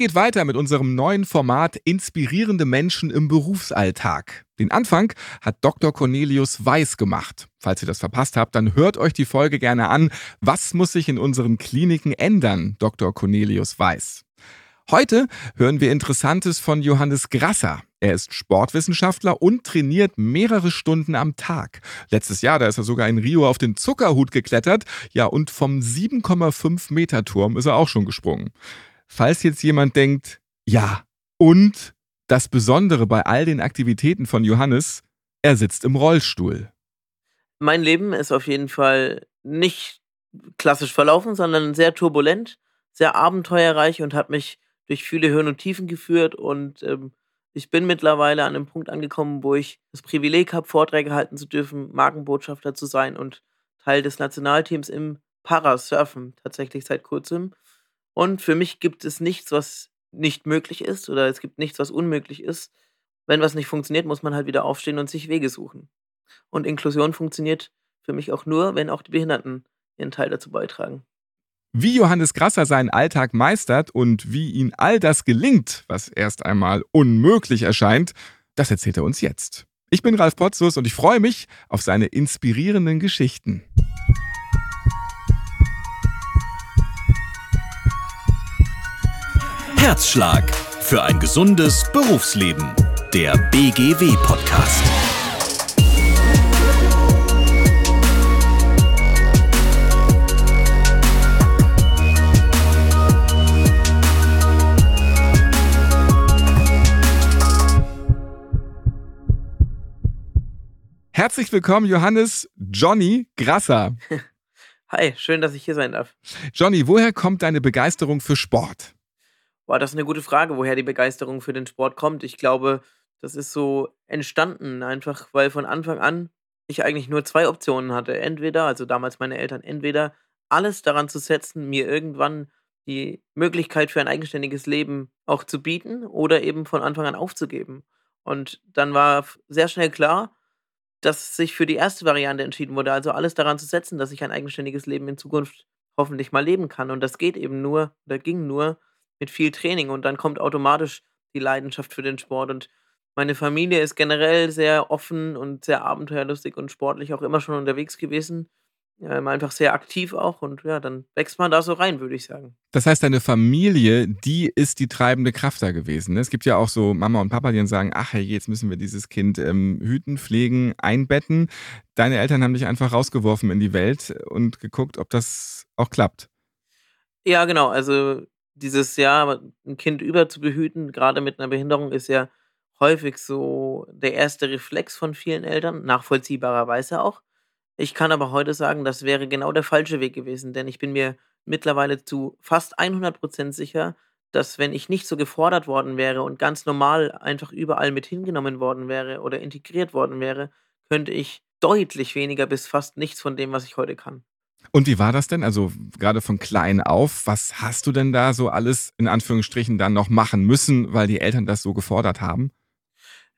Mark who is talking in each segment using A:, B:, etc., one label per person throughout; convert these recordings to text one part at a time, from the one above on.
A: geht weiter mit unserem neuen Format Inspirierende Menschen im Berufsalltag. Den Anfang hat Dr. Cornelius Weiß gemacht. Falls ihr das verpasst habt, dann hört euch die Folge gerne an. Was muss sich in unseren Kliniken ändern, Dr. Cornelius Weiß? Heute hören wir Interessantes von Johannes Grasser. Er ist Sportwissenschaftler und trainiert mehrere Stunden am Tag. Letztes Jahr, da ist er sogar in Rio auf den Zuckerhut geklettert. Ja, und vom 7,5 Meter Turm ist er auch schon gesprungen. Falls jetzt jemand denkt, ja, und das Besondere bei all den Aktivitäten von Johannes, er sitzt im Rollstuhl.
B: Mein Leben ist auf jeden Fall nicht klassisch verlaufen, sondern sehr turbulent, sehr abenteuerreich und hat mich durch viele Höhen und Tiefen geführt und ähm, ich bin mittlerweile an einem Punkt angekommen, wo ich das Privileg habe, Vorträge halten zu dürfen, Markenbotschafter zu sein und Teil des Nationalteams im Parasurfen tatsächlich seit kurzem. Und für mich gibt es nichts, was nicht möglich ist oder es gibt nichts, was unmöglich ist. Wenn was nicht funktioniert, muss man halt wieder aufstehen und sich Wege suchen. Und Inklusion funktioniert für mich auch nur, wenn auch die Behinderten ihren Teil dazu beitragen.
A: Wie Johannes Grasser seinen Alltag meistert und wie ihn all das gelingt, was erst einmal unmöglich erscheint, das erzählt er uns jetzt. Ich bin Ralf Potzus und ich freue mich auf seine inspirierenden Geschichten.
C: Herzschlag für ein gesundes Berufsleben. Der BGW-Podcast.
A: Herzlich willkommen, Johannes Johnny Grasser.
B: Hi, schön, dass ich hier sein darf.
A: Johnny, woher kommt deine Begeisterung für Sport?
B: Boah, das eine gute Frage, woher die Begeisterung für den Sport kommt. Ich glaube, das ist so entstanden, einfach weil von Anfang an ich eigentlich nur zwei Optionen hatte. Entweder, also damals meine Eltern, entweder alles daran zu setzen, mir irgendwann die Möglichkeit für ein eigenständiges Leben auch zu bieten oder eben von Anfang an aufzugeben. Und dann war sehr schnell klar, dass sich für die erste Variante entschieden wurde, also alles daran zu setzen, dass ich ein eigenständiges Leben in Zukunft hoffentlich mal leben kann. Und das geht eben nur, oder ging nur mit viel Training. Und dann kommt automatisch die Leidenschaft für den Sport. Und meine Familie ist generell sehr offen und sehr abenteuerlustig und sportlich auch immer schon unterwegs gewesen ähm, einfach sehr aktiv auch und ja, dann wächst man da so rein, würde ich sagen.
A: Das heißt, deine Familie, die ist die treibende Kraft da gewesen. Ne? Es gibt ja auch so Mama und Papa, die dann sagen, ach hey, jetzt müssen wir dieses Kind ähm, hüten, pflegen, einbetten. Deine Eltern haben dich einfach rausgeworfen in die Welt und geguckt, ob das auch klappt.
B: Ja, genau. Also dieses Jahr ein Kind überzubehüten, gerade mit einer Behinderung, ist ja häufig so der erste Reflex von vielen Eltern, nachvollziehbarerweise auch. Ich kann aber heute sagen, das wäre genau der falsche Weg gewesen, denn ich bin mir mittlerweile zu fast 100% sicher, dass wenn ich nicht so gefordert worden wäre und ganz normal einfach überall mit hingenommen worden wäre oder integriert worden wäre, könnte ich deutlich weniger bis fast nichts von dem, was ich heute kann.
A: Und wie war das denn? Also gerade von klein auf, was hast du denn da so alles in Anführungsstrichen dann noch machen müssen, weil die Eltern das so gefordert haben?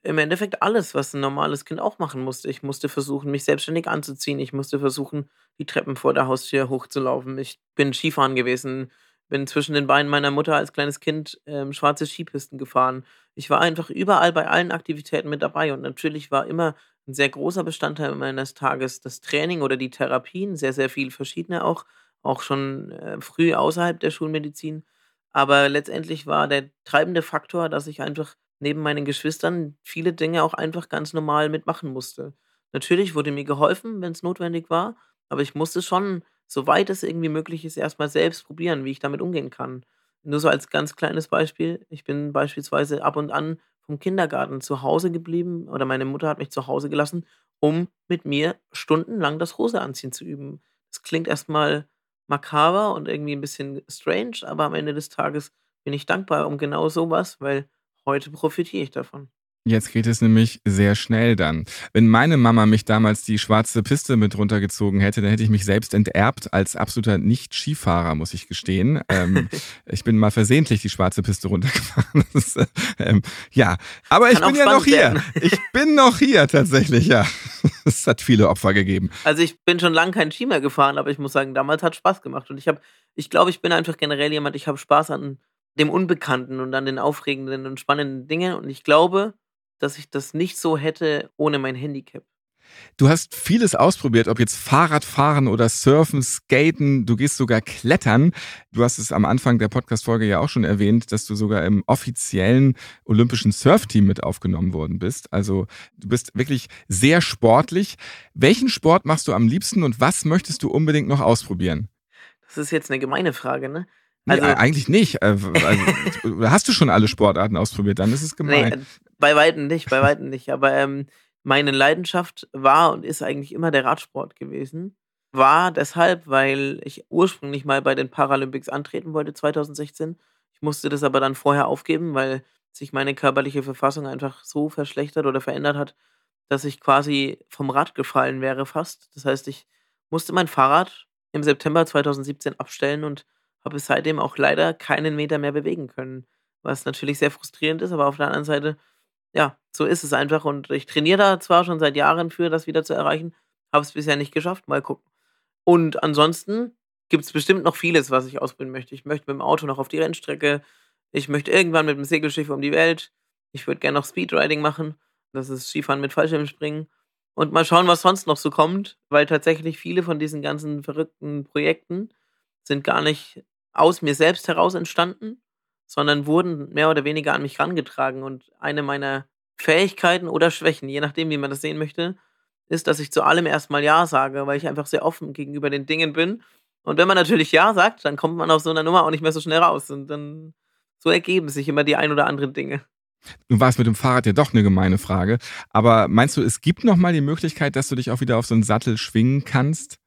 B: im Endeffekt alles, was ein normales Kind auch machen musste. Ich musste versuchen, mich selbstständig anzuziehen. Ich musste versuchen, die Treppen vor der Haustür hochzulaufen. Ich bin Skifahren gewesen, bin zwischen den Beinen meiner Mutter als kleines Kind ähm, schwarze Skipisten gefahren. Ich war einfach überall bei allen Aktivitäten mit dabei und natürlich war immer ein sehr großer Bestandteil meines Tages das Training oder die Therapien, sehr, sehr viel verschiedene auch, auch schon äh, früh außerhalb der Schulmedizin. Aber letztendlich war der treibende Faktor, dass ich einfach neben meinen Geschwistern viele Dinge auch einfach ganz normal mitmachen musste. Natürlich wurde mir geholfen, wenn es notwendig war, aber ich musste schon, soweit es irgendwie möglich ist, erstmal selbst probieren, wie ich damit umgehen kann. Nur so als ganz kleines Beispiel, ich bin beispielsweise ab und an vom Kindergarten zu Hause geblieben oder meine Mutter hat mich zu Hause gelassen, um mit mir stundenlang das Hose anziehen zu üben. Das klingt erstmal makaber und irgendwie ein bisschen strange, aber am Ende des Tages bin ich dankbar um genau sowas, weil heute profitiere ich davon.
A: Jetzt geht es nämlich sehr schnell dann. Wenn meine Mama mich damals die schwarze Piste mit runtergezogen hätte, dann hätte ich mich selbst enterbt als absoluter Nicht-Skifahrer, muss ich gestehen. ähm, ich bin mal versehentlich die schwarze Piste runtergefahren. Ist, ähm, ja, aber Kann ich bin ja noch hier. Werden. Ich bin noch hier tatsächlich, ja. Es hat viele Opfer gegeben.
B: Also ich bin schon lange kein Ski mehr gefahren, aber ich muss sagen, damals hat Spaß gemacht. Und ich habe, ich glaube, ich bin einfach generell jemand, ich habe Spaß an dem Unbekannten und an den aufregenden und spannenden Dingen. Und ich glaube, dass ich das nicht so hätte ohne mein Handicap.
A: Du hast vieles ausprobiert, ob jetzt Fahrradfahren oder Surfen, Skaten, du gehst sogar klettern. Du hast es am Anfang der Podcast-Folge ja auch schon erwähnt, dass du sogar im offiziellen olympischen Surfteam mit aufgenommen worden bist. Also du bist wirklich sehr sportlich. Welchen Sport machst du am liebsten und was möchtest du unbedingt noch ausprobieren?
B: Das ist jetzt eine gemeine Frage, ne?
A: Also, nee, eigentlich nicht. Äh, also, hast du schon alle Sportarten ausprobiert? Dann ist es gemein. Nee,
B: bei Weitem nicht, bei Weitem nicht. Aber ähm, meine Leidenschaft war und ist eigentlich immer der Radsport gewesen. War deshalb, weil ich ursprünglich mal bei den Paralympics antreten wollte 2016. Ich musste das aber dann vorher aufgeben, weil sich meine körperliche Verfassung einfach so verschlechtert oder verändert hat, dass ich quasi vom Rad gefallen wäre fast. Das heißt, ich musste mein Fahrrad im September 2017 abstellen und habe seitdem auch leider keinen Meter mehr bewegen können. Was natürlich sehr frustrierend ist, aber auf der anderen Seite ja, so ist es einfach. Und ich trainiere da zwar schon seit Jahren für, das wieder zu erreichen, habe es bisher nicht geschafft. Mal gucken. Und ansonsten gibt es bestimmt noch vieles, was ich ausprobieren möchte. Ich möchte mit dem Auto noch auf die Rennstrecke. Ich möchte irgendwann mit dem Segelschiff um die Welt. Ich würde gerne noch Speedriding machen. Das ist Skifahren mit Fallschirmspringen. Und mal schauen, was sonst noch so kommt, weil tatsächlich viele von diesen ganzen verrückten Projekten sind gar nicht aus mir selbst heraus entstanden, sondern wurden mehr oder weniger an mich rangetragen. Und eine meiner Fähigkeiten oder Schwächen, je nachdem, wie man das sehen möchte, ist, dass ich zu allem erstmal Ja sage, weil ich einfach sehr offen gegenüber den Dingen bin. Und wenn man natürlich Ja sagt, dann kommt man aus so einer Nummer auch nicht mehr so schnell raus. Und dann so ergeben sich immer die ein oder anderen Dinge.
A: Nun war es mit dem Fahrrad ja doch eine gemeine Frage. Aber meinst du, es gibt nochmal die Möglichkeit, dass du dich auch wieder auf so einen Sattel schwingen kannst?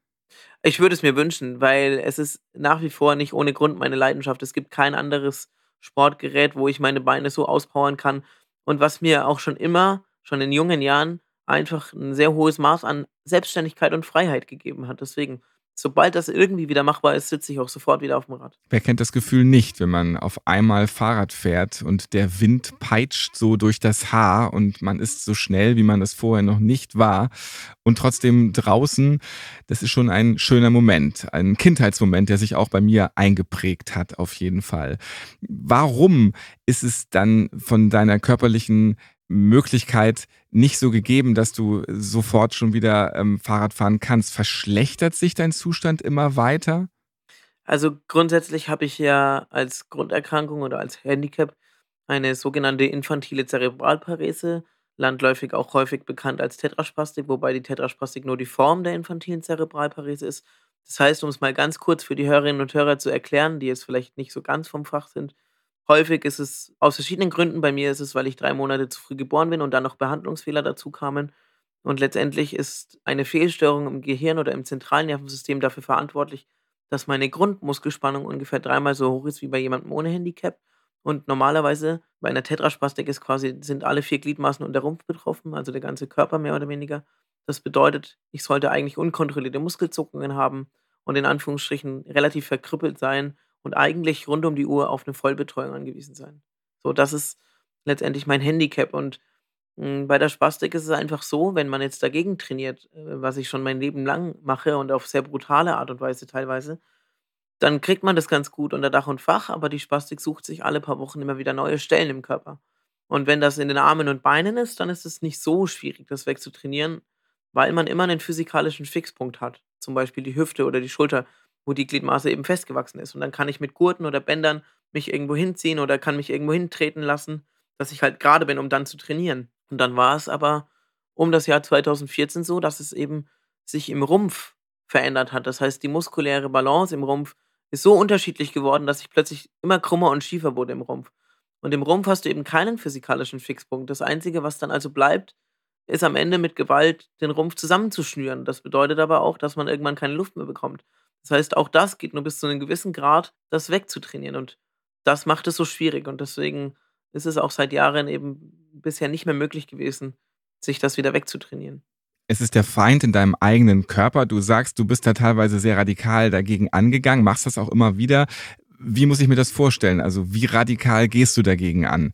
B: Ich würde es mir wünschen, weil es ist nach wie vor nicht ohne Grund meine Leidenschaft. Es gibt kein anderes Sportgerät, wo ich meine Beine so auspowern kann. Und was mir auch schon immer, schon in jungen Jahren, einfach ein sehr hohes Maß an Selbstständigkeit und Freiheit gegeben hat. Deswegen sobald das irgendwie wieder machbar ist, sitze ich auch sofort wieder auf dem Rad.
A: Wer kennt das Gefühl nicht, wenn man auf einmal Fahrrad fährt und der Wind peitscht so durch das Haar und man ist so schnell, wie man das vorher noch nicht war und trotzdem draußen, das ist schon ein schöner Moment, ein Kindheitsmoment, der sich auch bei mir eingeprägt hat, auf jeden Fall. Warum ist es dann von deiner körperlichen Möglichkeit nicht so gegeben, dass du sofort schon wieder ähm, Fahrrad fahren kannst. Verschlechtert sich dein Zustand immer weiter?
B: Also grundsätzlich habe ich ja als Grunderkrankung oder als Handicap eine sogenannte infantile Zerebralparese, landläufig auch häufig bekannt als Tetraspastik, wobei die Tetraspastik nur die Form der infantilen Zerebralparese ist. Das heißt, um es mal ganz kurz für die Hörerinnen und Hörer zu erklären, die jetzt vielleicht nicht so ganz vom Fach sind, Häufig ist es aus verschiedenen Gründen. Bei mir ist es, weil ich drei Monate zu früh geboren bin und dann noch Behandlungsfehler dazu kamen. Und letztendlich ist eine Fehlstörung im Gehirn oder im zentralen Nervensystem dafür verantwortlich, dass meine Grundmuskelspannung ungefähr dreimal so hoch ist wie bei jemandem ohne Handicap. Und normalerweise bei einer Tetraspastik ist quasi, sind alle vier Gliedmaßen und der Rumpf betroffen, also der ganze Körper mehr oder weniger. Das bedeutet, ich sollte eigentlich unkontrollierte Muskelzuckungen haben und in Anführungsstrichen relativ verkrüppelt sein und eigentlich rund um die Uhr auf eine Vollbetreuung angewiesen sein. So, das ist letztendlich mein Handicap. Und mh, hm, bei der Spastik ist es einfach so, wenn man jetzt dagegen trainiert, äh, was ich schon mein Leben lang mache und auf sehr brutale Art und Weise teilweise, dann kriegt man das ganz gut unter Dach und Fach, aber die Spastik sucht sich alle paar Wochen immer wieder neue Stellen im Körper. Und wenn das in den Armen und Beinen ist, dann ist es nicht so schwierig, das wegzutrainieren, weil man immer einen physikalischen Fixpunkt hat. Zum Beispiel die Hüfte oder die Schulter wo die Gliedmaße eben festgewachsen ist. Und dann kann ich mit Gurten oder Bändern mich irgendwo hinziehen oder kann mich irgendwo hintreten lassen, dass ich halt gerade bin, um dann zu trainieren. Und dann war es aber um das Jahr 2014 so, dass es eben sich im Rumpf verändert hat. Das heißt, die muskuläre Balance im Rumpf ist so unterschiedlich geworden, dass ich plötzlich immer krummer und schiefer wurde im Rumpf. Und im Rumpf hast du eben keinen physikalischen Fixpunkt. Das Einzige, was dann also bleibt, ist am Ende mit Gewalt den Rumpf zusammenzuschnüren. Das bedeutet aber auch, dass man irgendwann keine Luft mehr bekommt. Das heißt, auch das geht nur bis zu einem gewissen Grad, das wegzutrainieren. Und das macht es so schwierig. Und deswegen ist es auch seit Jahren eben bisher nicht mehr möglich gewesen, sich das wieder wegzutrainieren.
A: Es ist der Feind in deinem eigenen Körper. Du sagst, du bist da teilweise sehr radikal dagegen angegangen, machst das auch immer wieder. Wie muss ich mir das vorstellen? Also wie radikal gehst du dagegen an?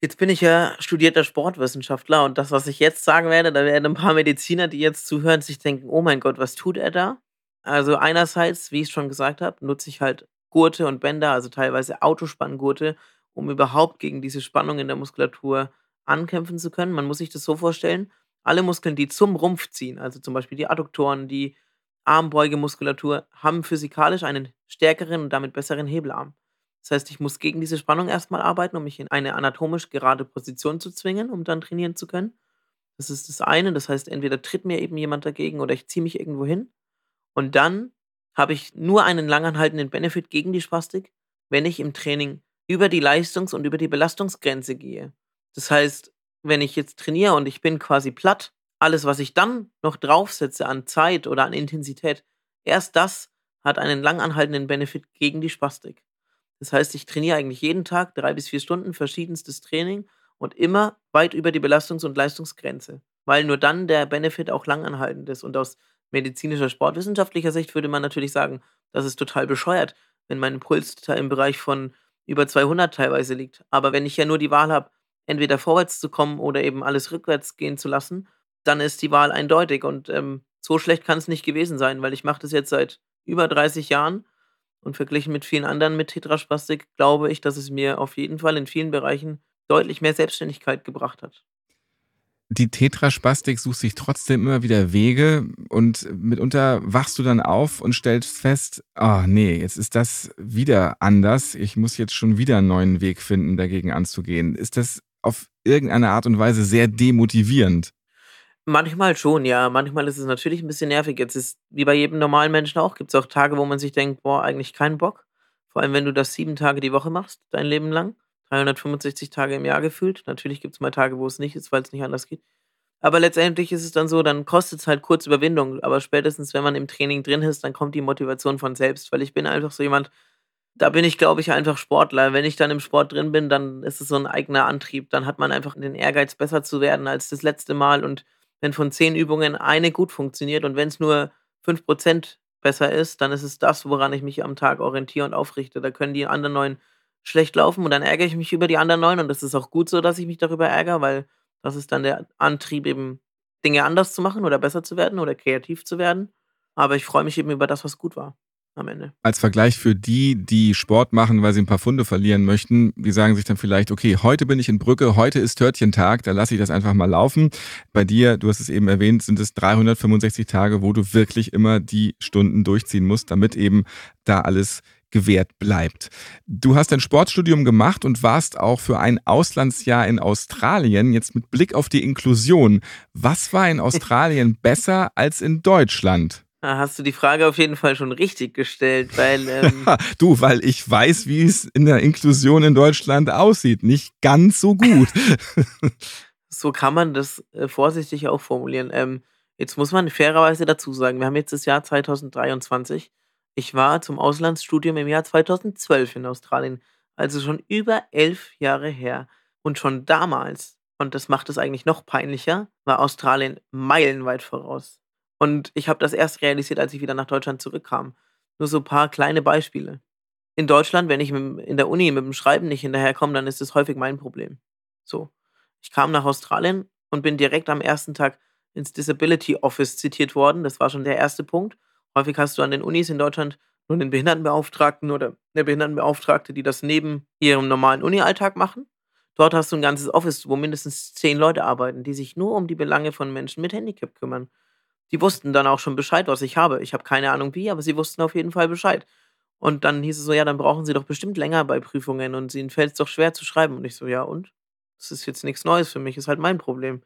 B: Jetzt bin ich ja studierter Sportwissenschaftler und das, was ich jetzt sagen werde, da werden ein paar Mediziner, die jetzt zuhören, sich denken, oh mein Gott, was tut er da? Also einerseits, wie ich schon gesagt habe, nutze ich halt Gurte und Bänder, also teilweise Autospanngurte, um überhaupt gegen diese Spannung in der Muskulatur ankämpfen zu können. Man muss sich das so vorstellen, alle Muskeln, die zum Rumpf ziehen, also zum Beispiel die Adduktoren, die Armbeugemuskulatur, haben physikalisch einen stärkeren und damit besseren Hebelarm. Das heißt, ich muss gegen diese Spannung erstmal arbeiten, um mich in eine anatomisch gerade Position zu zwingen, um dann trainieren zu können. Das ist das eine. Das heißt, entweder tritt mir eben jemand dagegen oder ich ziehe mich irgendwo hin. Und dann habe ich nur einen langanhaltenden Benefit gegen die Spastik, wenn ich im Training über die Leistungs- und über die Belastungsgrenze gehe. Das heißt, wenn ich jetzt trainiere und ich bin quasi platt, alles, was ich dann noch draufsetze an Zeit oder an Intensität, erst das hat einen langanhaltenden Benefit gegen die Spastik. Das heißt, ich trainiere eigentlich jeden Tag drei bis vier Stunden verschiedenstes Training und immer weit über die Belastungs- und Leistungsgrenze, weil nur dann der Benefit auch langanhaltend ist. Und aus medizinischer, sportwissenschaftlicher Sicht würde man natürlich sagen, das ist total bescheuert, wenn mein Puls im Bereich von über 200 teilweise liegt. Aber wenn ich ja nur die Wahl habe, entweder vorwärts zu kommen oder eben alles rückwärts gehen zu lassen, dann ist die Wahl eindeutig. Und ähm, so schlecht kann es nicht gewesen sein, weil ich mache das jetzt seit über 30 Jahren und verglichen mit vielen anderen mit Tetraspastik glaube ich, dass es mir auf jeden Fall in vielen Bereichen deutlich mehr Selbstständigkeit gebracht hat.
A: Die Tetraspastik sucht sich trotzdem immer wieder Wege und mitunter wachst du dann auf und stellst fest, ah oh nee, jetzt ist das wieder anders. Ich muss jetzt schon wieder einen neuen Weg finden, dagegen anzugehen. Ist das auf irgendeine Art und Weise sehr demotivierend?
B: Manchmal schon, ja. Manchmal ist es natürlich ein bisschen nervig. Jetzt ist wie bei jedem normalen Menschen auch, gibt es auch Tage, wo man sich denkt, boah, eigentlich keinen Bock. Vor allem, wenn du das sieben Tage die Woche machst, dein Leben lang. 365 Tage im Jahr gefühlt. Natürlich gibt es mal Tage, wo es nicht ist, weil es nicht anders geht. Aber letztendlich ist es dann so, dann kostet es halt kurz Überwindung. Aber spätestens, wenn man im Training drin ist, dann kommt die Motivation von selbst. Weil ich bin einfach so jemand, da bin ich, glaube ich, einfach Sportler. Wenn ich dann im Sport drin bin, dann ist es so ein eigener Antrieb. Dann hat man einfach den Ehrgeiz, besser zu werden als das letzte Mal. Und wenn von zehn Übungen eine gut funktioniert und wenn es nur fünf Prozent besser ist, dann ist es das, woran ich mich am Tag orientiere und aufrichte. Da können die anderen neun schlecht laufen und dann ärgere ich mich über die anderen neun und das ist auch gut so, dass ich mich darüber ärgere, weil das ist dann der Antrieb, eben Dinge anders zu machen oder besser zu werden oder kreativ zu werden. Aber ich freue mich eben über das, was gut war am Ende.
A: Als Vergleich für die, die Sport machen, weil sie ein paar Funde verlieren möchten, die sagen sich dann vielleicht, okay, heute bin ich in Brücke, heute ist Törtchentag, da lasse ich das einfach mal laufen. Bei dir, du hast es eben erwähnt, sind es 365 Tage, wo du wirklich immer die Stunden durchziehen musst, damit eben da alles gewährt bleibt. Du hast ein Sportstudium gemacht und warst auch für ein Auslandsjahr in Australien. Jetzt mit Blick auf die Inklusion. Was war in Australien besser als in Deutschland?
B: Da hast du die Frage auf jeden Fall schon richtig gestellt, weil. Ähm
A: du, weil ich weiß, wie es in der Inklusion in Deutschland aussieht. Nicht ganz so gut.
B: so kann man das äh, vorsichtig auch formulieren. Ähm, jetzt muss man fairerweise dazu sagen, wir haben jetzt das Jahr 2023. Ich war zum Auslandsstudium im Jahr 2012 in Australien, also schon über elf Jahre her. Und schon damals, und das macht es eigentlich noch peinlicher, war Australien meilenweit voraus. Und ich habe das erst realisiert, als ich wieder nach Deutschland zurückkam. Nur so ein paar kleine Beispiele. In Deutschland, wenn ich in der Uni mit dem Schreiben nicht hinterherkomme, dann ist das häufig mein Problem. So. Ich kam nach Australien und bin direkt am ersten Tag ins Disability Office zitiert worden. Das war schon der erste Punkt. Häufig hast du an den Unis in Deutschland nur einen Behindertenbeauftragten oder eine Behindertenbeauftragte, die das neben ihrem normalen Uni-Alltag machen. Dort hast du ein ganzes Office, wo mindestens zehn Leute arbeiten, die sich nur um die Belange von Menschen mit Handicap kümmern. Die wussten dann auch schon Bescheid, was ich habe. Ich habe keine Ahnung wie, aber sie wussten auf jeden Fall Bescheid. Und dann hieß es so, ja, dann brauchen sie doch bestimmt länger bei Prüfungen und ihnen fällt es doch schwer zu schreiben. Und ich so, ja, und? Das ist jetzt nichts Neues für mich, ist halt mein Problem.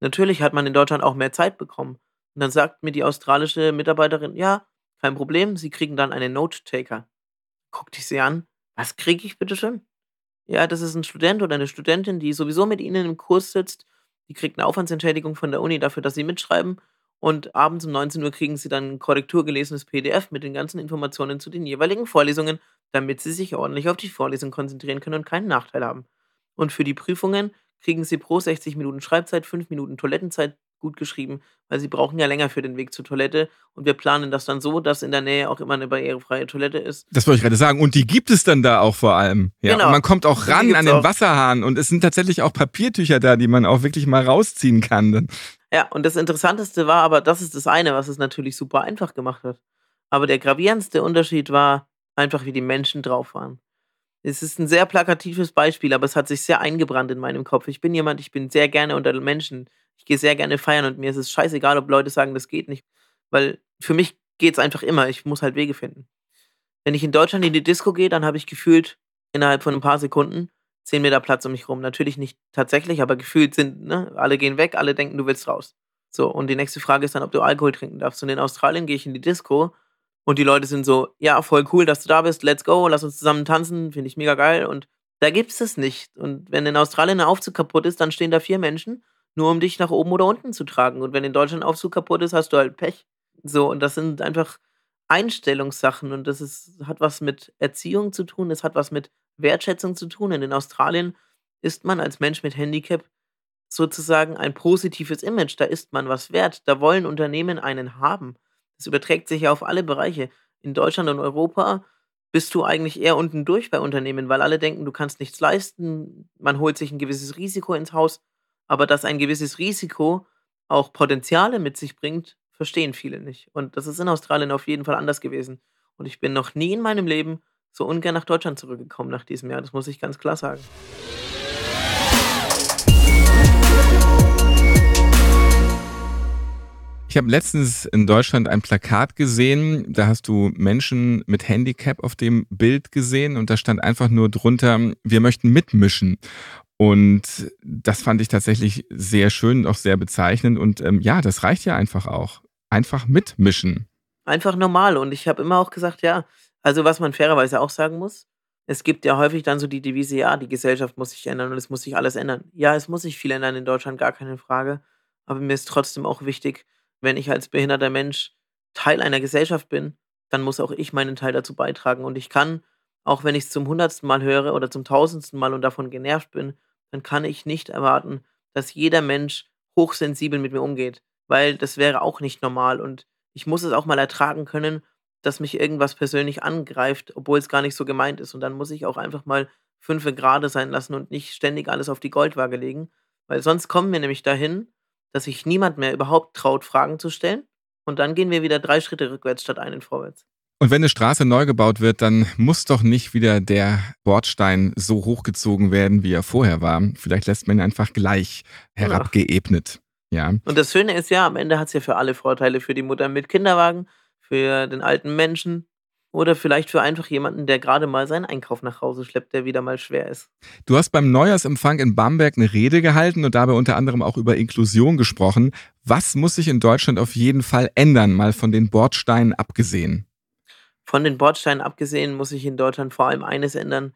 B: Natürlich hat man in Deutschland auch mehr Zeit bekommen. Und dann sagt mir die australische Mitarbeiterin, ja, kein Problem, sie kriegen dann einen Note-Taker. Guckt ich sie an, was kriege ich bitte schön? Ja, das ist ein Student oder eine Studentin, die sowieso mit ihnen im Kurs sitzt. Die kriegt eine Aufwandsentschädigung von der Uni dafür, dass sie mitschreiben und abends um 19 Uhr kriegen Sie dann ein korrekturgelesenes PDF mit den ganzen Informationen zu den jeweiligen Vorlesungen, damit Sie sich ordentlich auf die Vorlesung konzentrieren können und keinen Nachteil haben. Und für die Prüfungen kriegen Sie pro 60 Minuten Schreibzeit 5 Minuten Toilettenzeit gut geschrieben, weil Sie brauchen ja länger für den Weg zur Toilette. Und wir planen das dann so, dass in der Nähe auch immer eine barrierefreie Toilette ist.
A: Das wollte ich gerade sagen. Und die gibt es dann da auch vor allem. Ja, genau. Und man kommt auch ran an den auch. Wasserhahn und es sind tatsächlich auch Papiertücher da, die man auch wirklich mal rausziehen kann.
B: Ja, und das Interessanteste war aber, das ist das eine, was es natürlich super einfach gemacht hat. Aber der gravierendste Unterschied war, einfach wie die Menschen drauf waren. Es ist ein sehr plakatives Beispiel, aber es hat sich sehr eingebrannt in meinem Kopf. Ich bin jemand, ich bin sehr gerne unter den Menschen. Ich gehe sehr gerne feiern und mir ist es scheißegal, ob Leute sagen, das geht nicht. Weil für mich geht es einfach immer. Ich muss halt Wege finden. Wenn ich in Deutschland in die Disco gehe, dann habe ich gefühlt innerhalb von ein paar Sekunden 10 Meter Platz um mich rum. Natürlich nicht tatsächlich, aber gefühlt sind, ne, alle gehen weg, alle denken, du willst raus. So, und die nächste Frage ist dann, ob du Alkohol trinken darfst. Und in Australien gehe ich in die Disco und die Leute sind so, ja, voll cool, dass du da bist, let's go, lass uns zusammen tanzen, finde ich mega geil. Und da gibt es es nicht. Und wenn in Australien ein Aufzug kaputt ist, dann stehen da vier Menschen, nur um dich nach oben oder unten zu tragen. Und wenn in Deutschland Aufzug kaputt ist, hast du halt Pech. So, und das sind einfach Einstellungssachen und das ist, hat was mit Erziehung zu tun, es hat was mit Wertschätzung zu tun. Und in Australien ist man als Mensch mit Handicap sozusagen ein positives Image. Da ist man was wert. Da wollen Unternehmen einen haben. Das überträgt sich ja auf alle Bereiche. In Deutschland und Europa bist du eigentlich eher unten durch bei Unternehmen, weil alle denken, du kannst nichts leisten. Man holt sich ein gewisses Risiko ins Haus. Aber dass ein gewisses Risiko auch Potenziale mit sich bringt, verstehen viele nicht. Und das ist in Australien auf jeden Fall anders gewesen. Und ich bin noch nie in meinem Leben so ungern nach Deutschland zurückgekommen nach diesem Jahr. Das muss ich ganz klar sagen.
A: Ich habe letztens in Deutschland ein Plakat gesehen, da hast du Menschen mit Handicap auf dem Bild gesehen und da stand einfach nur drunter, wir möchten mitmischen. Und das fand ich tatsächlich sehr schön und auch sehr bezeichnend. Und ähm, ja, das reicht ja einfach auch. Einfach mitmischen.
B: Einfach normal. Und ich habe immer auch gesagt, ja, also was man fairerweise auch sagen muss, es gibt ja häufig dann so die Devise, ja, die Gesellschaft muss sich ändern und es muss sich alles ändern. Ja, es muss sich viel ändern in Deutschland, gar keine Frage. Aber mir ist trotzdem auch wichtig, wenn ich als behinderter Mensch Teil einer Gesellschaft bin, dann muss auch ich meinen Teil dazu beitragen. Und ich kann, auch wenn ich es zum hundertsten Mal höre oder zum tausendsten Mal und davon genervt bin, dann kann ich nicht erwarten, dass jeder Mensch hochsensibel mit mir umgeht, weil das wäre auch nicht normal. Und ich muss es auch mal ertragen können, dass mich irgendwas persönlich angreift, obwohl es gar nicht so gemeint ist. Und dann muss ich auch einfach mal fünfe Grade sein lassen und nicht ständig alles auf die Goldwaage legen, weil sonst kommen wir nämlich dahin, dass sich niemand mehr überhaupt traut, Fragen zu stellen. Und dann gehen wir wieder drei Schritte rückwärts statt einen vorwärts.
A: Und wenn eine Straße neu gebaut wird, dann muss doch nicht wieder der Bordstein so hochgezogen werden, wie er vorher war. Vielleicht lässt man ihn einfach gleich herabgeebnet. Ja.
B: Und das Schöne ist ja, am Ende hat es ja für alle Vorteile. Für die Mutter mit Kinderwagen, für den alten Menschen oder vielleicht für einfach jemanden, der gerade mal seinen Einkauf nach Hause schleppt, der wieder mal schwer ist.
A: Du hast beim Neujahrsempfang in Bamberg eine Rede gehalten und dabei unter anderem auch über Inklusion gesprochen. Was muss sich in Deutschland auf jeden Fall ändern, mal von den Bordsteinen abgesehen?
B: Von den Bordsteinen abgesehen muss sich in Deutschland vor allem eines ändern,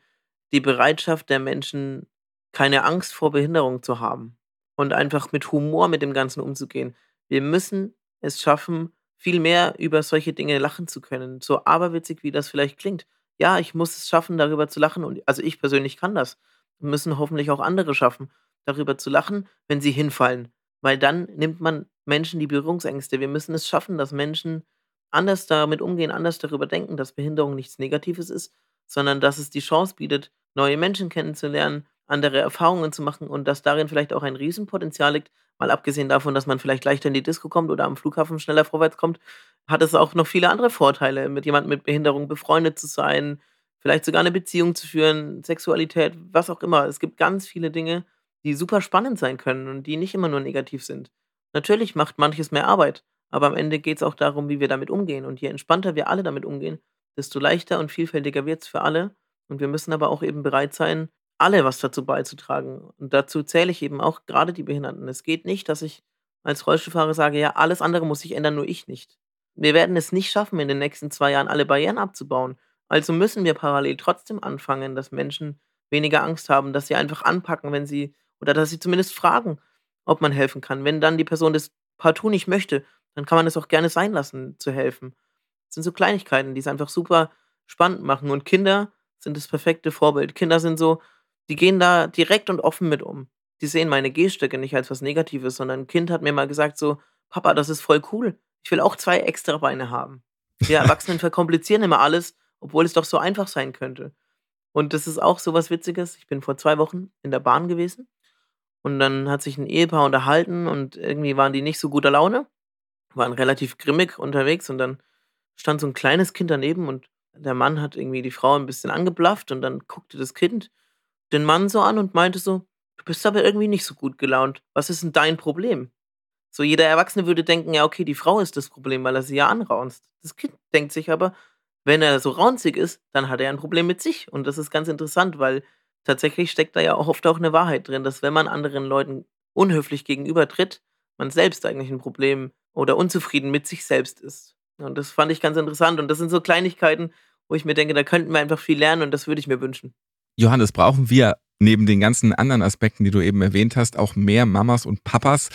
B: die Bereitschaft der Menschen, keine Angst vor Behinderung zu haben und einfach mit Humor mit dem Ganzen umzugehen. Wir müssen es schaffen, viel mehr über solche Dinge lachen zu können. So aberwitzig, wie das vielleicht klingt. Ja, ich muss es schaffen, darüber zu lachen. Und also ich persönlich kann das. Müssen hoffentlich auch andere schaffen, darüber zu lachen, wenn sie hinfallen. Weil dann nimmt man Menschen die Berührungsängste. Wir müssen es schaffen, dass Menschen anders damit umgehen, anders darüber denken, dass Behinderung nichts Negatives ist, sondern dass es die Chance bietet, neue Menschen kennenzulernen, andere Erfahrungen zu machen und dass darin vielleicht auch ein Riesenpotenzial liegt, mal abgesehen davon, dass man vielleicht leichter in die Disco kommt oder am Flughafen schneller vorwärts kommt, hat es auch noch viele andere Vorteile, mit jemandem mit Behinderung befreundet zu sein, vielleicht sogar eine Beziehung zu führen, Sexualität, was auch immer. Es gibt ganz viele Dinge, die super spannend sein können und die nicht immer nur negativ sind. Natürlich macht manches mehr Arbeit, aber am Ende geht es auch darum, wie wir damit umgehen. Und je entspannter wir alle damit umgehen, desto leichter und vielfältiger wird es für alle. Und wir müssen aber auch eben bereit sein, alle was dazu beizutragen. Und dazu zähle ich eben auch gerade die Behinderten. Es geht nicht, dass ich als Rollstuhlfahrer sage, ja, alles andere muss sich ändern, nur ich nicht. Wir werden es nicht schaffen, in den nächsten zwei Jahren alle Barrieren abzubauen. Also müssen wir parallel trotzdem anfangen, dass Menschen weniger Angst haben, dass sie einfach anpacken, wenn sie, oder dass sie zumindest fragen, ob man helfen kann. Wenn dann die Person das partout nicht möchte, dann kann man es auch gerne sein lassen, zu helfen. Das sind so Kleinigkeiten, die es einfach super spannend machen. Und Kinder sind das perfekte Vorbild. Kinder sind so, die gehen da direkt und offen mit um. Die sehen meine Gehstöcke nicht als was Negatives, sondern ein Kind hat mir mal gesagt so, Papa, das ist voll cool. Ich will auch zwei extra Beine haben. Wir Erwachsenen verkomplizieren immer alles, obwohl es doch so einfach sein könnte. Und das ist auch so was Witziges. Ich bin vor zwei Wochen in der Bahn gewesen und dann hat sich ein Ehepaar unterhalten und irgendwie waren die nicht so guter Laune waren relativ grimmig unterwegs und dann stand so ein kleines Kind daneben und der Mann hat irgendwie die Frau ein bisschen angeblafft und dann guckte das Kind den Mann so an und meinte so: „Du bist aber irgendwie nicht so gut gelaunt. Was ist denn dein Problem?“ So jeder Erwachsene würde denken: „Ja, okay, die Frau ist das Problem, weil er sie ja anraunzt.“ Das Kind denkt sich aber: „Wenn er so raunzig ist, dann hat er ein Problem mit sich.“ Und das ist ganz interessant, weil tatsächlich steckt da ja auch oft auch 'ne Wahrheit drin, dass wenn man anderen Leuten unhöflich gegenübertritt, man selbst eigentlich 'n Problem oder unzufrieden mit sich selbst ist. Und das fand ich ganz interessant und das sind so Kleinigkeiten, wo ich mir denke, da könnten wir einfach viel lernen und das würde ich mir wünschen.
A: Johannes, brauchen wir neben den ganzen anderen Aspekten, die du eben erwähnt hast, auch mehr Mamas und Papas,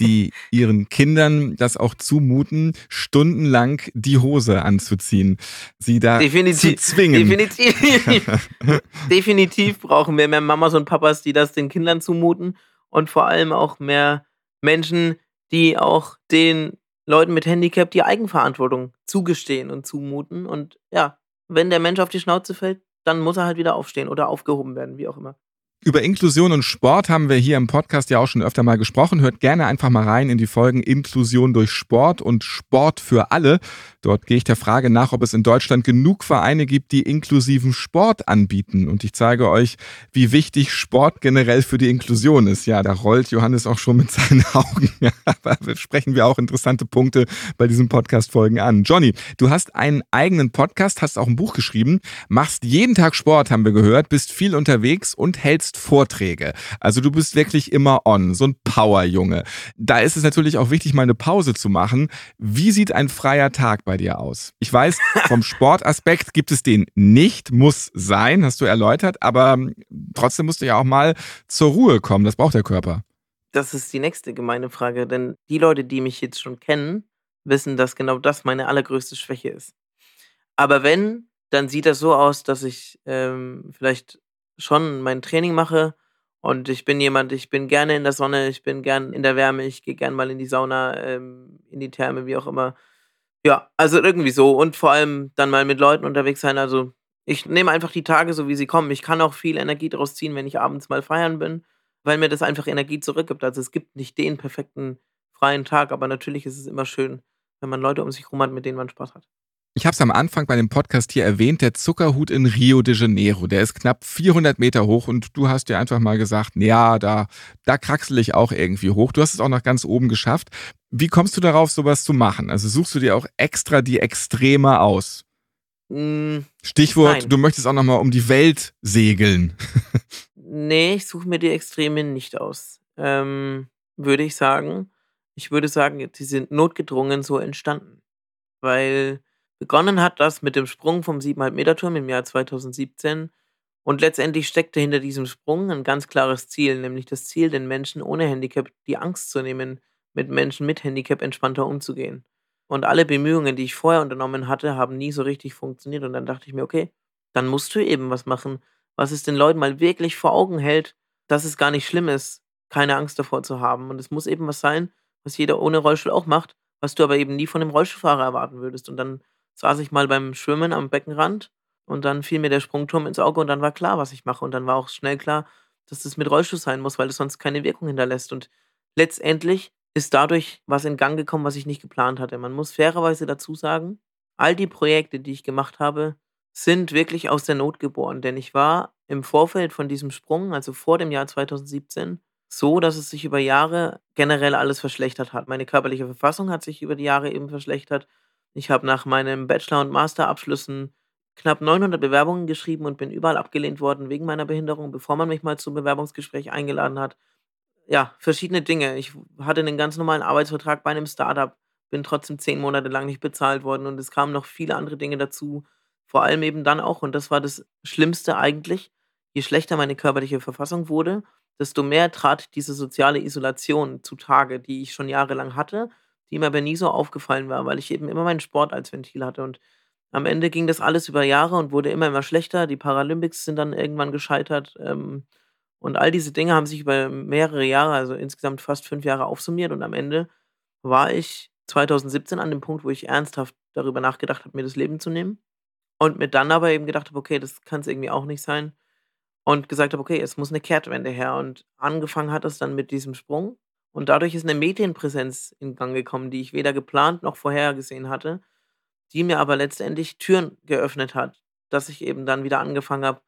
A: die ihren Kindern das auch zumuten, stundenlang die Hose anzuziehen, sie da
B: Definitiv,
A: zu zwingen.
B: Definitiv, definitiv brauchen wir mehr Mamas und Papas, die das den Kindern zumuten und vor allem auch mehr Menschen, die auch den Leuten mit Handicap die Eigenverantwortung zugestehen und zumuten. Und ja, wenn der Mensch auf die Schnauze fällt, dann muss er halt wieder aufstehen oder aufgehoben werden, wie auch immer.
A: Über Inklusion und Sport haben wir hier im Podcast ja auch schon öfter mal gesprochen. Hört gerne einfach mal rein in die Folgen Inklusion durch Sport und Sport für alle. Dort gehe ich der Frage nach, ob es in Deutschland genug Vereine gibt, die inklusiven Sport anbieten. Und ich zeige euch, wie wichtig Sport generell für die Inklusion ist. Ja, da rollt Johannes auch schon mit seinen Augen. Aber sprechen wir auch interessante Punkte bei diesen Podcast-Folgen an. Johnny, du hast einen eigenen Podcast, hast auch ein Buch geschrieben, machst jeden Tag Sport, haben wir gehört, bist viel unterwegs und hältst Vorträge. Also du bist wirklich immer on, so ein Power-Junge. Da ist es natürlich auch wichtig, mal eine Pause zu machen. Wie sieht ein freier Tag bei dir aus? Ich weiß, vom Sportaspekt gibt es den nicht, muss sein, hast du erläutert, aber trotzdem musst du ja auch mal zur Ruhe kommen. Das braucht der Körper.
B: Das ist die nächste gemeine Frage, denn die Leute, die mich jetzt schon kennen, wissen, dass genau das meine allergrößte Schwäche ist. Aber wenn, dann sieht das so aus, dass ich ähm, vielleicht schon mein Training mache und ich bin jemand, ich bin gerne in der Sonne, ich bin gern in der Wärme, ich gehe gern mal in die Sauna, ähm, in die Therme, wie auch immer. Ja, also irgendwie so und vor allem dann mal mit Leuten unterwegs sein. Also ich nehme einfach die Tage so, wie sie kommen. Ich kann auch viel Energie daraus ziehen, wenn ich abends mal feiern bin, weil mir das einfach Energie zurückgibt. Also es gibt nicht den perfekten freien Tag, aber natürlich ist es immer schön, wenn man Leute um sich herum hat, mit denen man Spaß hat.
A: Ich habe es am Anfang bei dem Podcast hier erwähnt, der Zuckerhut in Rio de Janeiro, der ist knapp 400 Meter hoch und du hast dir einfach mal gesagt, ja, da, da kraxel ich auch irgendwie hoch. Du hast es auch nach ganz oben geschafft. Wie kommst du darauf, sowas zu machen? Also suchst du dir auch extra die Extreme aus?
B: Mm,
A: Stichwort,
B: nein.
A: du möchtest auch nochmal um die Welt segeln.
B: Nee, ich suche mir die Extreme nicht aus. Ähm, würde ich sagen. Ich würde sagen, die sind notgedrungen so entstanden. Weil begonnen hat das mit dem Sprung vom 7,5 Meter Turm im Jahr 2017 und letztendlich steckte hinter diesem Sprung ein ganz klares Ziel, nämlich das Ziel, den Menschen ohne Handicap die Angst zu nehmen, mit Menschen mit Handicap entspannter umzugehen. Und alle Bemühungen, die ich vorher unternommen hatte, haben nie so richtig funktioniert. Und dann dachte ich mir, okay, dann musst du eben was machen, was es den Leuten mal wirklich vor Augen hält, dass es gar nicht schlimm ist, keine Angst davor zu haben. Und es muss eben was sein, was jeder ohne Rollstuhl auch macht, was du aber eben nie von einem Rollstuhlfahrer erwarten würdest. Und dann saß ich mal beim Schwimmen am Beckenrand und dann fiel mir der Sprungturm ins Auge und dann war klar, was ich mache. Und dann war auch schnell klar, dass das mit Rollstuhl sein muss, weil es sonst keine Wirkung hinterlässt. Und letztendlich ist dadurch was in Gang gekommen, was ich nicht geplant hatte. Man muss fairerweise dazu sagen, all die Projekte, die ich gemacht habe, sind wirklich aus der Not geboren. Denn ich war im Vorfeld von diesem Sprung, also vor dem Jahr 2017, so, dass es sich über Jahre generell alles verschlechtert hat. Meine körperliche Verfassung hat sich über die Jahre eben verschlechtert. Ich habe nach meinem Bachelor- und Masterabschlüssen knapp 900 Bewerbungen geschrieben und bin überall abgelehnt worden wegen meiner Behinderung, bevor man mich mal zum Bewerbungsgespräch eingeladen hat. Ja, verschiedene Dinge. Ich hatte einen ganz normalen Arbeitsvertrag bei einem Startup, bin trotzdem zehn Monate lang nicht bezahlt worden und es kamen noch viele andere Dinge dazu. Vor allem eben dann auch, und das war das Schlimmste eigentlich, je schlechter meine körperliche Verfassung wurde, desto mehr trat diese soziale Isolation zutage, die ich schon jahrelang hatte, die mir aber nie so aufgefallen war, weil ich eben immer meinen Sport als Ventil hatte. Und am Ende ging das alles über Jahre und wurde immer, immer schlechter. Die Paralympics sind dann irgendwann gescheitert. Ähm, und all diese Dinge haben sich über mehrere Jahre, also insgesamt fast fünf Jahre aufsummiert. Und am Ende war ich 2017 an dem Punkt, wo ich ernsthaft darüber nachgedacht habe, mir das Leben zu nehmen. Und mir dann aber eben gedacht habe, okay, das kann es irgendwie auch nicht sein. Und gesagt habe, okay, es muss eine Kehrtwende her. Und angefangen hat es dann mit diesem Sprung. Und dadurch ist eine Medienpräsenz in Gang gekommen, die ich weder geplant noch vorhergesehen hatte, die mir aber letztendlich Türen geöffnet hat, dass ich eben dann wieder angefangen habe,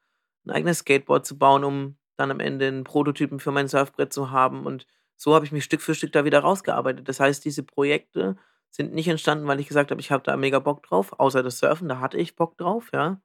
B: ein eigenes Skateboard zu bauen, um dann am Ende einen Prototypen für mein Surfbrett zu haben. Und so habe ich mich Stück für Stück da wieder rausgearbeitet. Das heißt, diese Projekte sind nicht entstanden, weil ich gesagt habe, ich habe da mega Bock drauf, außer das Surfen, da hatte ich Bock drauf, ja.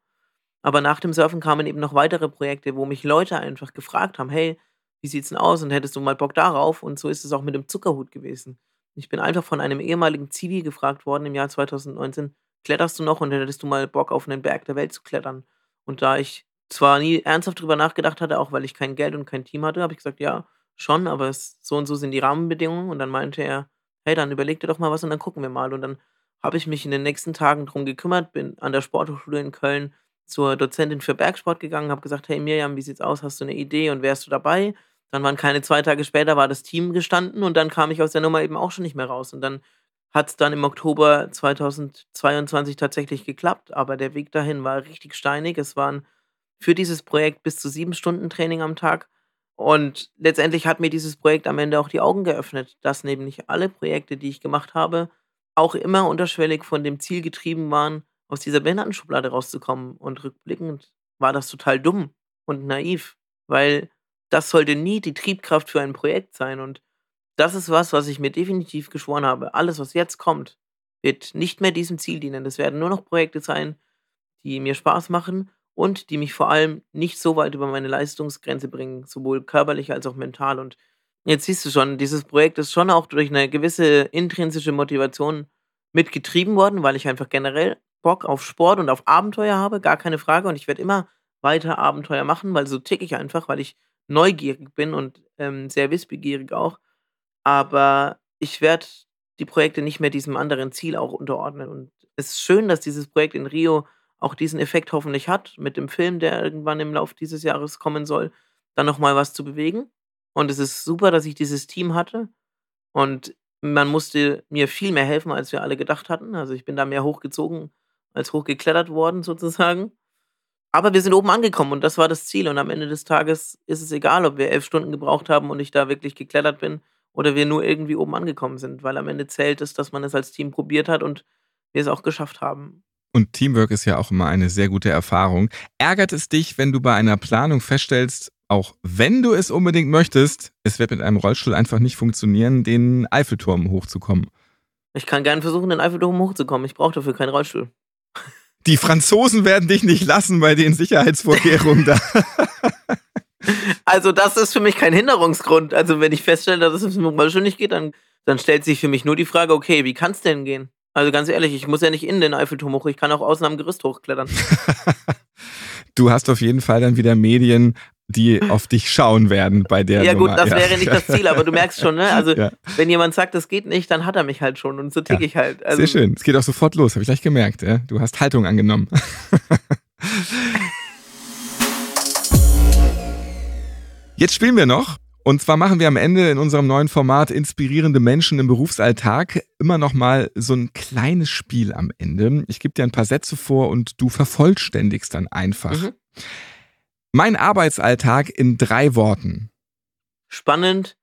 B: Aber nach dem Surfen kamen eben noch weitere Projekte, wo mich Leute einfach gefragt haben, hey, wie sieht's denn aus und hättest du mal Bock darauf? Und so ist es auch mit dem Zuckerhut gewesen. Ich bin einfach von einem ehemaligen Zivi gefragt worden im Jahr 2019, kletterst du noch und hättest du mal Bock auf einen Berg der Welt zu klettern? Und da ich zwar nie ernsthaft drüber nachgedacht hatte, auch weil ich kein Geld und kein Team hatte, habe ich gesagt, ja, schon, aber es, so und so sind die Rahmenbedingungen. Und dann meinte er, hey, dann überleg dir doch mal was und dann gucken wir mal. Und dann habe ich mich in den nächsten Tagen drum gekümmert, bin an der Sporthochschule in Köln zur Dozentin für Bergsport gegangen, habe gesagt, hey Mirjam, wie sieht's aus? Hast du eine Idee und wärst du dabei? Dann waren keine zwei Tage später, war das Team gestanden und dann kam ich aus der Nummer eben auch schon nicht mehr raus. Und dann hat es dann im Oktober 2022 tatsächlich geklappt, aber der Weg dahin war richtig steinig. Es waren für dieses Projekt bis zu sieben Stunden Training am Tag. Und letztendlich hat mir dieses Projekt am Ende auch die Augen geöffnet, dass nämlich alle Projekte, die ich gemacht habe, auch immer unterschwellig von dem Ziel getrieben waren, aus dieser Behindertenschublade rauszukommen. Und rückblickend war das total dumm und naiv, weil das sollte nie die Triebkraft für ein Projekt sein. Und das ist was, was ich mir definitiv geschworen habe. Alles, was jetzt kommt, wird nicht mehr diesem Ziel dienen. Es werden nur noch Projekte sein, die mir Spaß machen und die mich vor allem nicht so weit über meine Leistungsgrenze bringen, sowohl körperlich als auch mental. Und jetzt siehst du schon, dieses Projekt ist schon auch durch eine gewisse intrinsische Motivation mitgetrieben worden, weil ich einfach generell Bock auf Sport und auf Abenteuer habe, gar keine Frage. Und ich werde immer weiter Abenteuer machen, weil so ticke ich einfach, weil ich neugierig bin und ähm, sehr wissbegierig auch. Aber ich werde die Projekte nicht mehr diesem anderen Ziel auch unterordnen. Und es ist schön, dass dieses Projekt in Rio auch diesen Effekt hoffentlich hat, mit dem Film, der irgendwann im Laufe dieses Jahres kommen soll, dann nochmal was zu bewegen. Und es ist super, dass ich dieses Team hatte. Und man musste mir viel mehr helfen, als wir alle gedacht hatten. Also ich bin da mehr hochgezogen als hochgeklettert worden, sozusagen. Aber wir sind oben angekommen und das war das Ziel. Und am Ende des Tages ist es egal, ob wir elf Stunden gebraucht haben und ich da wirklich geklettert bin oder wir nur irgendwie oben angekommen sind, weil am Ende zählt es, dass man es als Team probiert hat und wir es auch geschafft haben.
A: Und Teamwork ist ja auch immer eine sehr gute Erfahrung. Ärgert es dich, wenn du bei einer Planung feststellst, auch wenn du es unbedingt möchtest, es wird mit einem Rollstuhl einfach nicht funktionieren, den Eiffelturm hochzukommen?
B: Ich kann gerne versuchen, den Eiffelturm hochzukommen. Ich brauche dafür keinen Rollstuhl.
A: Die Franzosen werden dich nicht lassen bei den Sicherheitsvorkehrungen da.
B: Also, das ist für mich kein Hinderungsgrund. Also, wenn ich feststelle, dass es dem Rollstuhl nicht geht, dann, dann stellt sich für mich nur die Frage, okay, wie kann es denn gehen? Also ganz ehrlich, ich muss ja nicht in den Eiffelturm hoch, ich kann auch außen am Gerüst hochklettern.
A: du hast auf jeden Fall dann wieder Medien, die auf dich schauen werden bei der
B: Ja
A: Nummer.
B: gut, das ja. wäre nicht das Ziel, aber du merkst schon, ne? Also ja. wenn jemand sagt, das geht nicht, dann hat er mich halt schon und so tick ja. ich halt. Also,
A: Sehr schön, es geht auch sofort los, habe ich gleich gemerkt. Du hast Haltung angenommen. Jetzt spielen wir noch und zwar machen wir am Ende in unserem neuen Format Inspirierende Menschen im Berufsalltag immer noch mal so ein kleines Spiel am Ende. Ich gebe dir ein paar Sätze vor und du vervollständigst dann einfach. Mhm. Mein Arbeitsalltag in drei Worten.
B: Spannend,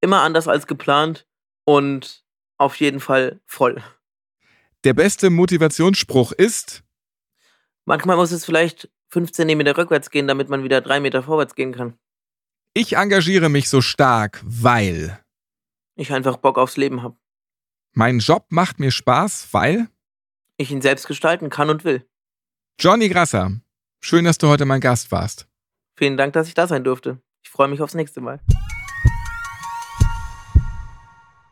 B: immer anders als geplant und auf jeden Fall voll.
A: Der beste Motivationsspruch ist?
B: Manchmal muss es vielleicht 15 Meter rückwärts gehen, damit man wieder drei Meter vorwärts gehen kann.
A: Ich engagiere mich so stark, weil
B: ich einfach Bock aufs Leben habe.
A: Mein Job macht mir Spaß, weil
B: ich ihn selbst gestalten kann und will.
A: Johnny Grasser, schön, dass du heute mein Gast warst.
B: Vielen Dank, dass ich da sein durfte. Ich freue mich aufs nächste Mal.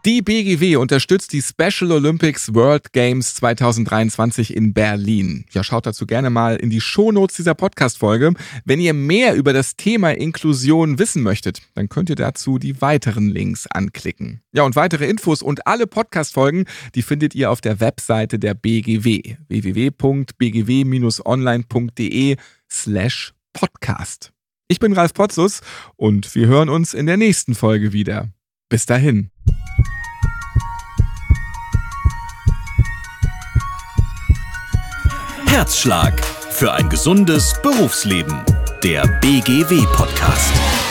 A: Die BGW unterstützt die Special Olympics World Games 2023 in Berlin. Ja, schaut dazu gerne mal in die Shownotes dieser Podcast-Folge. Wenn ihr mehr über das Thema Inklusion wissen möchtet, dann könnt ihr dazu die weiteren Links anklicken. Ja, und weitere Infos und alle Podcast-Folgen, die findet ihr auf der Webseite der BGW www.bgw-online.de slash podcast. Ich bin Ralf Potzus und wir hören uns in der nächsten Folge wieder. Bis dahin.
C: Herzschlag für ein gesundes Berufsleben. Der BGW-Podcast.